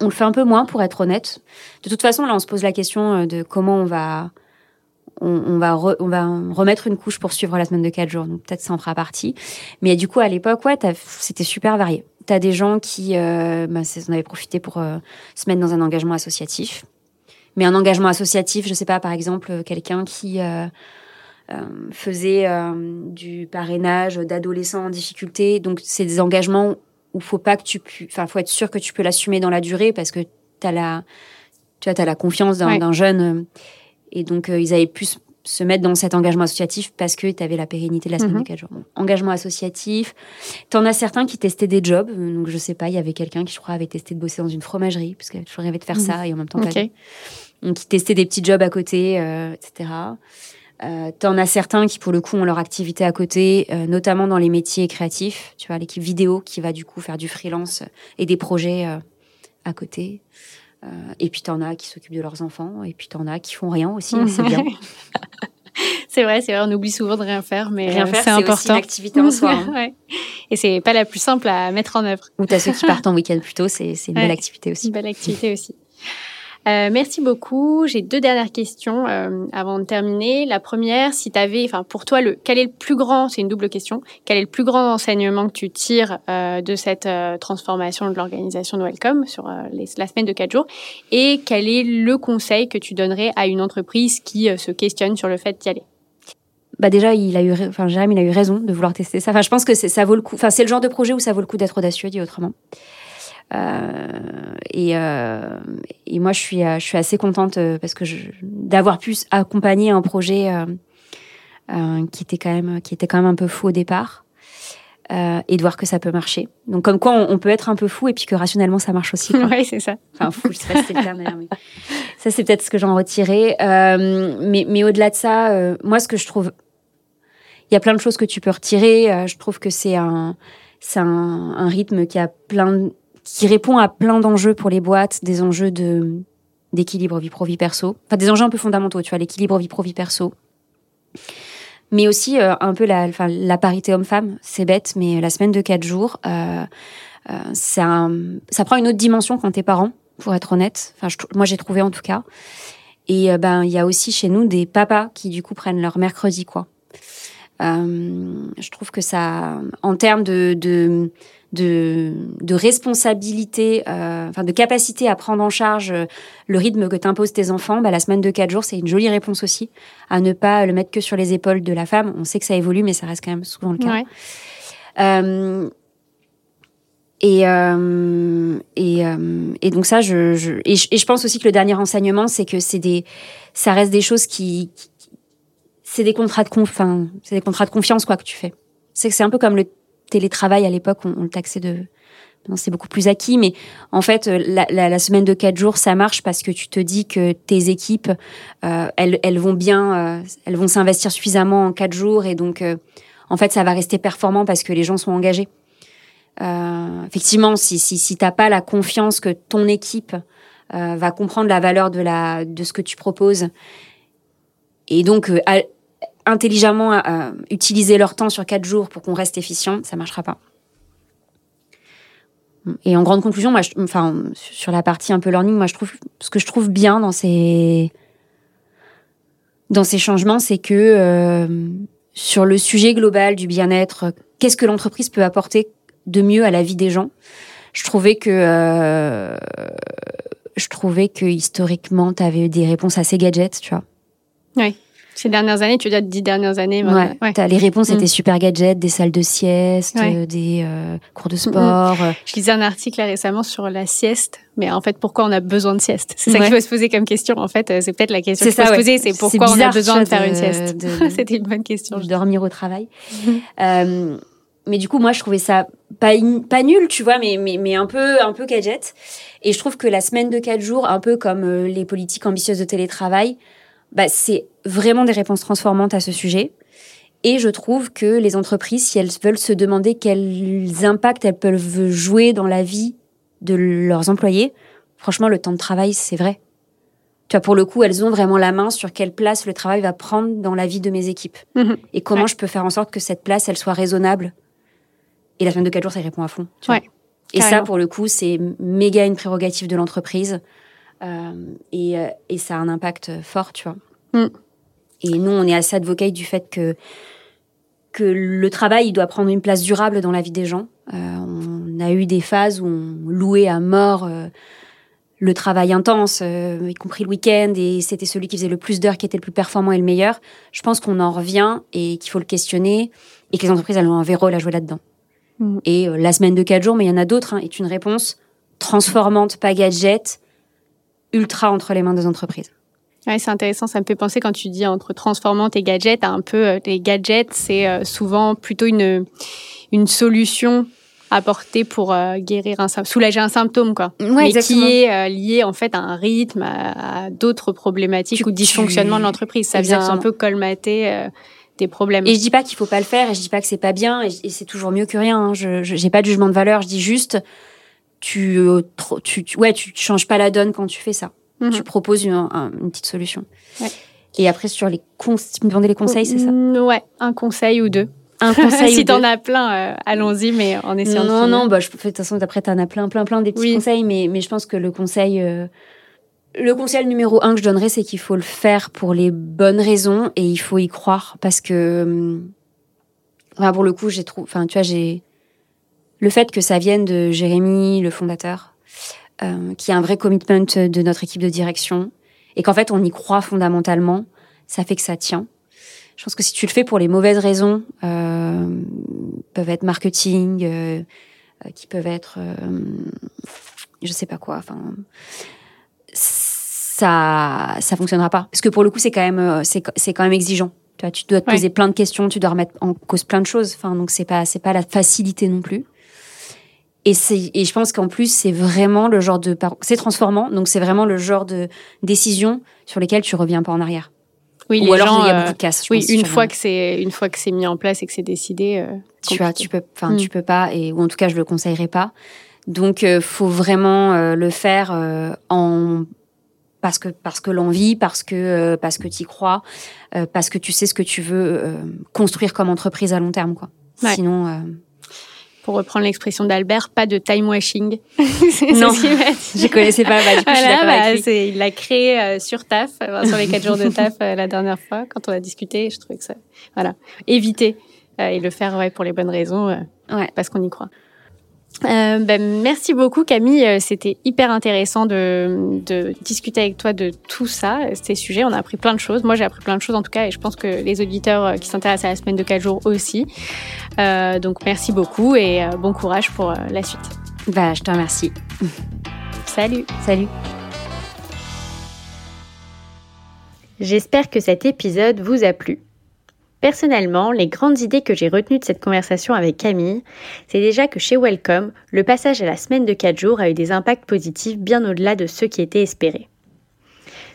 on le fait un peu moins, pour être honnête. De toute façon, là, on se pose la question euh, de comment on va, on, va, on va remettre une couche pour suivre la semaine de 4 jours. Donc peut-être ça en fera partie. Mais du coup, à l'époque, ouais, c'était super varié. Tu as des gens qui euh, bah, on avait profité pour se mettre dans un engagement associatif. Mais un engagement associatif, je sais pas, par exemple, quelqu'un qui faisait euh, du parrainage d'adolescents en difficulté. Donc, c'est des engagements où faut pas que tu enfin, faut être sûr que tu peux l'assumer dans la durée parce que tu as la, tu as la confiance d'un jeune. Euh, et donc, ils avaient pu se mettre dans cet engagement associatif parce que tu avais la pérennité de la semaine de 4 mhm. jours. engagement associatif. Tu en as certains qui testaient des jobs. Donc, je sais pas, il y avait quelqu'un qui, je crois, avait testé de bosser dans une fromagerie parce qu'elle toujours de faire mhm. ça et en même temps pas. Donc, qui testait des petits jobs à côté, etc. Euh, T'en as certains qui, pour le coup, ont leur activité à côté, euh, notamment dans les métiers créatifs. Tu vois, l'équipe vidéo qui va du coup faire du freelance et des projets euh, à côté. Euh, et puis t'en as qui s'occupent de leurs enfants, et puis t'en as qui font rien aussi, c'est bien. c'est vrai, c'est vrai, on oublie souvent de rien faire, mais rien faire, c'est important. Aussi une activité en soi. Hein. ouais. Et c'est pas la plus simple à mettre en œuvre. Ou t'as ceux qui partent en week-end plus tôt, c'est une belle activité aussi. Une belle activité aussi. Euh, merci beaucoup. J'ai deux dernières questions euh, avant de terminer. La première, si tu enfin pour toi, le, quel est le plus grand, c'est une double question, quel est le plus grand enseignement que tu tires euh, de cette transformation de l'organisation de Welcome sur la semaine de quatre jours? Et quel est le conseil que tu donnerais à une entreprise qui se questionne sur le fait d'y aller? Bah déjà, il a eu, enfin, Jérôme, il a eu raison de vouloir tester ça. Enfin, je pense que ça vaut le coup. Enfin, c'est le genre de projet où ça vaut le coup d'être audacieux, dit autrement. Euh, et, euh, et, moi, je suis, euh, je suis assez contente parce que d'avoir pu accompagner un projet qui était quand même, qui était quand même un peu fou au départ. Euh, et de voir que ça peut marcher. Donc comme quoi on, peut être un peu fou et puis que rationnellement ça marche aussi. Oui, c'est ça. Enfin fou, je sais pas si c'est le terme mais ça c'est peut-être ce que j'en retirais. Euh, mais mais au-delà de ça, euh, moi ce que je trouve, il y a plein de choses que tu peux retirer. je trouve que c'est un c'est un, un, rythme qui a plein qui répond à plein d'enjeux pour les boîtes, des enjeux de d'équilibre vie pro vie perso, enfin des enjeux un peu fondamentaux, tu vois, l'équilibre vie pro vie perso, mais aussi euh, un peu la, enfin, la parité homme-femme, c'est bête, mais la semaine de quatre jours, euh, euh, ça, ça prend une autre dimension quand t'es parent, pour être honnête. Enfin, moi j'ai trouvé en tout cas. Et ben il y a aussi chez nous des papas qui du coup prennent leur mercredi quoi. je trouve que ça, en termes de, de de, de responsabilité, euh, enfin de capacité à prendre en charge euh, le rythme que t'imposent tes enfants, bah, la semaine de quatre jours, c'est une jolie réponse aussi, à ne pas le mettre que sur les épaules de la femme. On sait que ça évolue, mais ça reste quand même souvent le cas. Euh, et, euh, et, euh, et, donc ça, je, je et, je, et, je, pense aussi que le dernier enseignement, c'est que c'est des, ça reste des choses qui, qui c'est des contrats de enfin, c'est des contrats de confiance quoi que tu fais. C'est que c'est un peu comme le télétravail à l'époque, on, le taxait de c'est beaucoup plus acquis, mais en fait, euh, la, semaine de quatre jours, ça marche parce que tu te dis que tes équipes, euh, elles, elles, vont bien, euh, elles vont s'investir suffisamment en quatre jours, et donc, en fait, ça va rester performant parce que les gens sont engagés. effectivement, si, si, si tu n'as pas la confiance que ton équipe va comprendre la valeur de, la, de ce que tu proposes, et donc intelligemment utiliser leur temps sur quatre jours pour qu'on reste efficient, ça marchera pas. Et en grande conclusion, moi, enfin, sur la partie un peu learning, moi, je trouve ce que je trouve bien dans ces dans ces changements, c'est que euh, sur le sujet global du bien-être, qu'est-ce que l'entreprise peut apporter de mieux à la vie des gens? Je trouvais que euh, je trouvais que historiquement, tu avais des réponses assez gadgets, tu vois. Oui. Ces dernières années, tu dire dix dernières années ouais, Les réponses mm. étaient super gadgets, des salles de sieste, des euh, cours de sport. Mm, mm. Je lisais un article récémement sur la sieste, mais en fait, pourquoi on a besoin de sieste? C'est ça qu'il faut se poser comme question. En fait, euh, c'est peut-être la question qu'il faut se poser, c'est pourquoi on a besoin de, faire une sieste. C'était une bonne question. De dormir au travail. euh, mais du coup, moi, je trouvais ça pas, pas nul, tu vois, mais, mais, mais un peu un peu gadget. Et je trouve que la semaine de quatre jours, un peu comme euh, les politiques ambitieuses de télétravail, bah, c'est vraiment des réponses transformantes à ce sujet. Et je trouve que les entreprises, si elles veulent se demander quels impacts elles peuvent jouer dans la vie de leurs employés, franchement, le temps de travail, c'est vrai. Tu vois, pour le coup, elles ont vraiment la main sur quelle place le travail va prendre dans la vie de mes équipes. Mhm. Et comment je peux faire en sorte que cette place, elle soit raisonnable. Et la semaine de 4 jours, ça y répond à fond. et ça, pour le coup, c'est méga une prérogative de l'entreprise. Euh, et, euh, et, ça a un impact fort, tu vois. Mm. Et nous, on est assez advocate du fait que que le travail il doit prendre une place durable dans la vie des gens. Euh, on a eu des phases où on louait à mort le travail intense, y compris le week-end, et c'était celui qui faisait le plus d'heures qui était le plus performant et le meilleur. Je pense qu'on en revient et qu'il faut le questionner et que les entreprises elles ont un vrai rôle à jouer là-dedans. Mm. Et la semaine de quatre jours, mais il y en a d'autres, hein, est une réponse transformante, pas gadget, ultra entre les mains des entreprises. Ouais, c'est intéressant. Ça me fait penser quand tu dis entre transformante et gadget, un peu euh, les gadgets, c'est euh, souvent plutôt une une solution apportée pour euh, guérir un soulager un symptôme quoi. Ouais, mais qui est lié en fait à un rythme, à, d'autres problématiques ou dysfonctionnements de l'entreprise. Ça vient un peu colmater des problèmes. Et je dis pas qu'il faut pas le faire, et je dis pas que c'est pas bien, et, c'est toujours mieux que rien. Hein. Je j'ai pas de jugement de valeur. Je dis juste tu, euh, tu, tu, ouais, tu changes pas la donne quand tu fais ça. Mhm. Tu proposes une, une petite solution. Ouais. Et après, sur les conseils, tu me demandais les conseils, c'est ça mm, Ouais, un conseil ou deux. Un conseil si t'en as plein, euh, allons-y, mais en essayant non, de Non, bah, je, de toute façon, après, t'en as plein, plein, plein des petits conseils, mais, mais je pense que le conseil, euh, le conseil numéro un que je donnerais, c'est qu'il faut le faire pour les bonnes raisons et il faut y croire parce que, enfin, pour le coup, j'ai trouvé, enfin, tu vois, j'ai, le fait que ça vienne de Jérémy, le fondateur, euh, qui a un vrai commitment de notre équipe de direction, et qu'en fait on y croit fondamentalement, ça fait que ça tient. Je pense que si tu le fais pour les mauvaises raisons, euh, peuvent être marketing, euh, euh qui peuvent être, euh, je sais pas quoi, enfin, ça, ça fonctionnera pas. Parce que pour le coup, c'est quand même, euh, c'est, c'est quand même exigeant. Tu, vois, tu dois te poser plein de questions, tu dois remettre en cause plein de choses. Enfin, donc c'est pas, c'est pas la facilité non plus. Et, et je pense qu'en plus, c'est vraiment le genre de... C'est transformant, donc c'est vraiment le genre de décision sur lesquelles tu reviens pas en arrière. Oui, Ou alors il y a beaucoup de casse. Oui, une fois, que c'est, une fois que c'est mis en place et que c'est décidé... Euh, tu vois, tu peux, enfin, tu mm. peux pas, et, ou en tout cas, je le conseillerais pas. Donc, euh, faut vraiment euh, le faire euh, en parce que parce que l'envie, parce que parce que tu crois, parce que tu sais ce que tu veux construire comme entreprise à long terme, quoi. Sinon pour reprendre l'expression d'Albert, pas de time washing. non, je connaissais pas. Bah, du coup, voilà, bah, il l'a créé euh, sur TAF, euh, sur les quatre jours de TAF euh, la dernière fois, quand on a discuté. Je trouvais que ça, voilà, éviter et le faire ouais, pour les bonnes raisons, ouais. parce qu'on y croit. Euh, ben, merci beaucoup Camille, euh, c'était hyper intéressant de, de, discuter avec toi de tout ça, ces sujets. On a appris plein de choses. Moi j'ai appris plein de choses en tout cas et je pense que les auditeurs euh, qui s'intéressent à la semaine de 4 jours aussi. Euh, donc merci beaucoup et bon courage pour la suite. Bah, je te remercie. Salut. Salut. J'espère que cet épisode vous a plu. Personnellement, les grandes idées que j'ai retenues de cette conversation avec Camille, c'est déjà que chez Welcome, le passage à la semaine de 4 jours a eu des impacts positifs bien au-delà de ceux qui étaient espérés.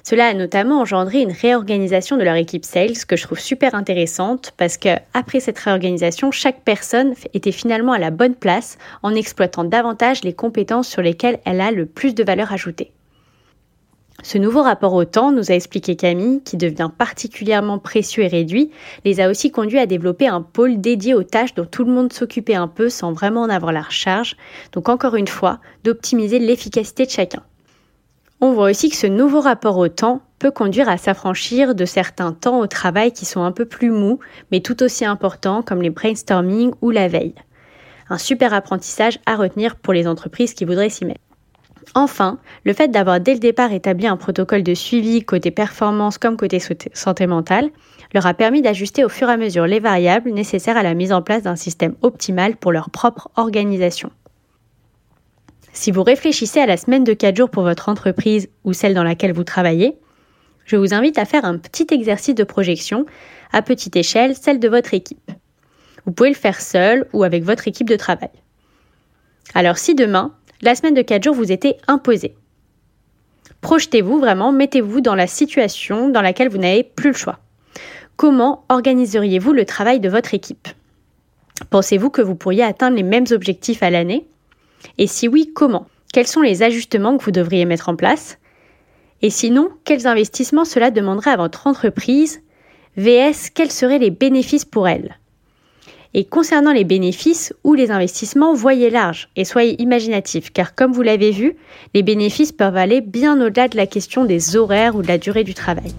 Cela a notamment engendré une réorganisation de leur équipe sales que je trouve super intéressante parce que après cette réorganisation, chaque personne était finalement à la bonne place en exploitant davantage les compétences sur lesquelles elle a le plus de valeur ajoutée. Ce nouveau rapport au temps, nous a expliqué Camille, qui devient particulièrement précieux et réduit, les a aussi conduits à développer un pôle dédié aux tâches dont tout le monde s'occupait un peu sans vraiment en avoir la recharge, donc encore une fois, d'optimiser l'efficacité de chacun. On voit aussi que ce nouveau rapport au temps peut conduire à s'affranchir de certains temps au travail qui sont un peu plus mous, mais tout aussi importants comme les brainstorming ou la veille. Un super apprentissage à retenir pour les entreprises qui voudraient s'y mettre. Enfin, le fait d'avoir dès le départ établi un protocole de suivi côté performance comme côté santé mentale leur a permis d'ajuster au fur et à mesure les variables nécessaires à la mise en place d'un système optimal pour leur propre organisation. Si vous réfléchissez à la semaine de 4 jours pour votre entreprise ou celle dans laquelle vous travaillez, je vous invite à faire un petit exercice de projection à petite échelle, celle de votre équipe. Vous pouvez le faire seul ou avec votre équipe de travail. Alors si demain, la semaine de 4 jours vous était imposée. Projetez-vous vraiment, mettez-vous dans la situation dans laquelle vous n'avez plus le choix. Comment organiseriez-vous le travail de votre équipe? Pensez-vous que vous pourriez atteindre les mêmes objectifs à l'année? Et si oui, comment? Quels sont les ajustements que vous devriez mettre en place? Et sinon, quels investissements cela demanderait à votre entreprise? VS, quels seraient les bénéfices pour elle? Et concernant les bénéfices ou les investissements, voyez large et soyez imaginatif, car comme vous l'avez vu, les bénéfices peuvent aller bien au-delà de la question des horaires ou de la durée du travail.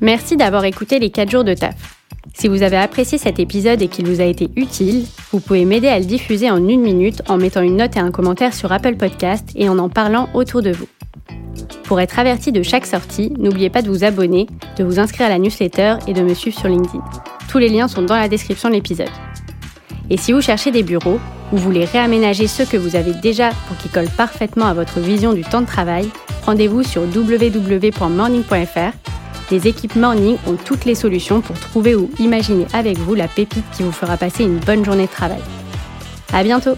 Merci d'avoir écouté les 4 jours de taf. Si vous avez apprécié cet épisode et qu'il vous a été utile, vous pouvez m'aider à le diffuser en une minute en mettant une note et un commentaire sur Apple Podcast et en en parlant autour de vous. Pour être averti de chaque sortie, n'oubliez pas de vous abonner, de vous inscrire à la newsletter et de me suivre sur LinkedIn. Tous les liens sont dans la description de l'épisode. Et si vous cherchez des bureaux ou voulez réaménager ceux que vous avez déjà pour qu'ils collent parfaitement à votre vision du temps de travail, rendez-vous sur www.morning.fr. Les équipes Morning ont toutes les solutions pour trouver ou imaginer avec vous la pépite qui vous fera passer une bonne journée de travail. À bientôt!